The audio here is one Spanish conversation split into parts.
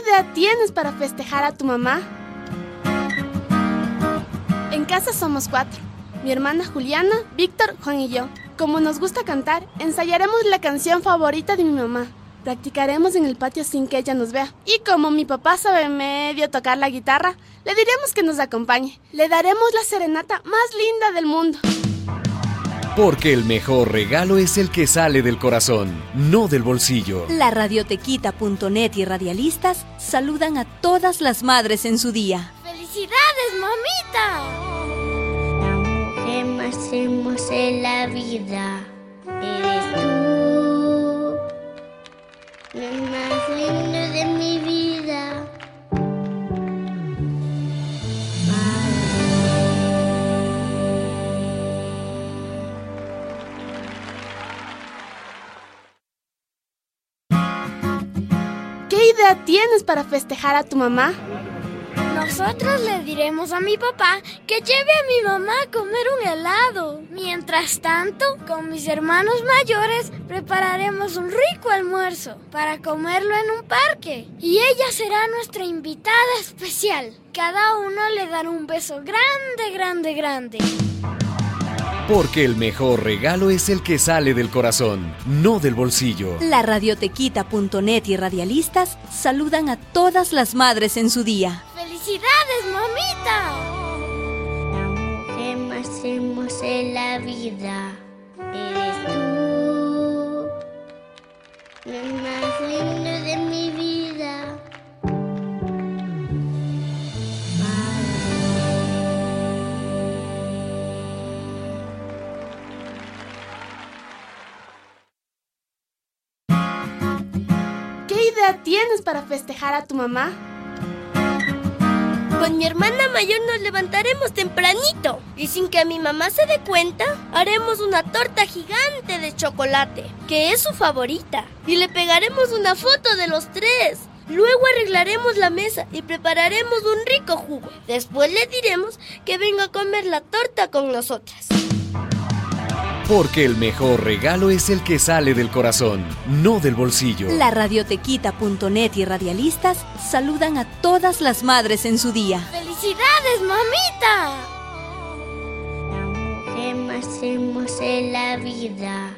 idea tienes para festejar a tu mamá? En casa somos cuatro. Mi hermana Juliana, Víctor, Juan y yo. Como nos gusta cantar, ensayaremos la canción favorita de mi mamá. Practicaremos en el patio sin que ella nos vea. Y como mi papá sabe medio tocar la guitarra, le diremos que nos acompañe. Le daremos la serenata más linda del mundo. Porque el mejor regalo es el que sale del corazón, no del bolsillo. La radiotequita.net y radialistas saludan a todas las madres en su día. ¡Felicidades, mamita! La mujer más hermosa de la vida idea tienes para festejar a tu mamá? Nosotros le diremos a mi papá que lleve a mi mamá a comer un helado. Mientras tanto, con mis hermanos mayores prepararemos un rico almuerzo para comerlo en un parque. Y ella será nuestra invitada especial. Cada uno le dará un beso grande, grande, grande. Porque el mejor regalo es el que sale del corazón, no del bolsillo. La radiotequita.net y radialistas saludan a todas las madres en su día. ¡Felicidades, mamita! La mujer más hermosa de la vida idea tienes para festejar a tu mamá? Con mi hermana mayor nos levantaremos tempranito y sin que mi mamá se dé cuenta, haremos una torta gigante de chocolate, que es su favorita, y le pegaremos una foto de los tres. Luego arreglaremos la mesa y prepararemos un rico jugo. Después le diremos que venga a comer la torta con nosotras. Porque el mejor regalo es el que sale del corazón, no del bolsillo. La radiotequita.net y radialistas saludan a todas las madres en su día. ¡Felicidades, mamita! La mujer más hermosa de la vida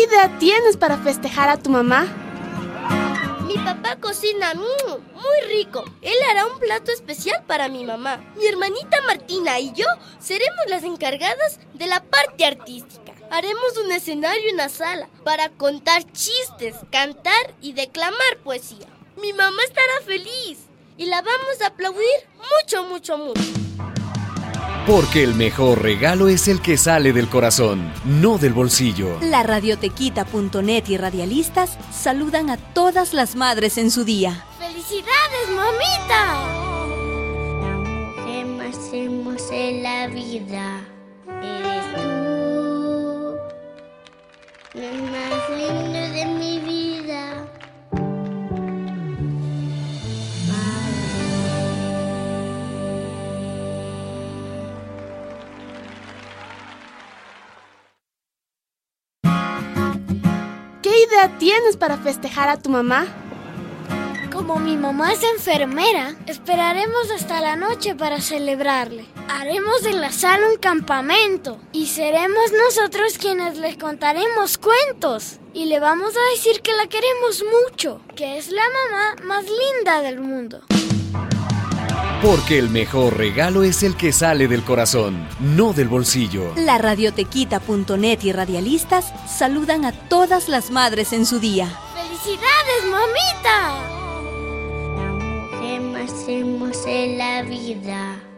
idea tienes para festejar a tu mamá? Mi papá cocina muy rico. Él hará un plato especial para mi mamá. Mi hermanita Martina y yo seremos las encargadas de la parte artística. Haremos un escenario en la sala para contar chistes, cantar y declamar poesía. Mi mamá estará feliz y la vamos a aplaudir mucho, mucho, mucho. Porque el mejor regalo es el que sale del corazón, no del bolsillo. La radiotequita.net y radialistas saludan a todas las madres en su día. ¡Felicidades, mamita! La mujer más hermosa de la vida ¿Qué idea tienes para festejar a tu mamá? Como mi mamá es enfermera, esperaremos hasta la noche para celebrarle. Haremos en la sala un campamento y seremos nosotros quienes le contaremos cuentos. Y le vamos a decir que la queremos mucho, que es la mamá más linda del mundo. Porque el mejor regalo es el que sale del corazón, no del bolsillo. La radiotequita.net y radialistas saludan a todas las madres en su día. ¡Felicidades, mamita! La mujer más hermosa de la vida